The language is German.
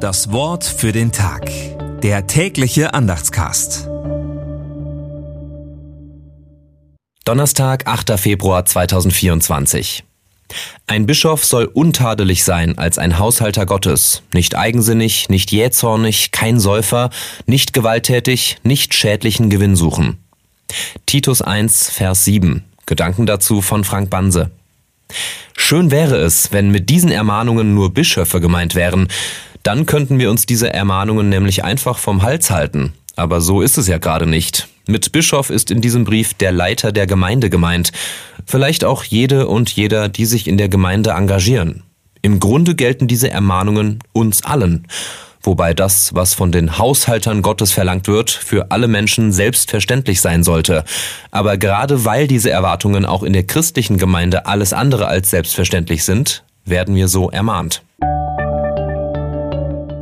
Das Wort für den Tag. Der tägliche Andachtscast. Donnerstag, 8. Februar 2024. Ein Bischof soll untadelig sein als ein Haushalter Gottes, nicht eigensinnig, nicht jähzornig, kein Säufer, nicht gewalttätig, nicht schädlichen Gewinn suchen. Titus 1, Vers 7. Gedanken dazu von Frank Banse. Schön wäre es, wenn mit diesen Ermahnungen nur Bischöfe gemeint wären. Dann könnten wir uns diese Ermahnungen nämlich einfach vom Hals halten. Aber so ist es ja gerade nicht. Mit Bischof ist in diesem Brief der Leiter der Gemeinde gemeint. Vielleicht auch jede und jeder, die sich in der Gemeinde engagieren. Im Grunde gelten diese Ermahnungen uns allen. Wobei das, was von den Haushaltern Gottes verlangt wird, für alle Menschen selbstverständlich sein sollte. Aber gerade weil diese Erwartungen auch in der christlichen Gemeinde alles andere als selbstverständlich sind, werden wir so ermahnt.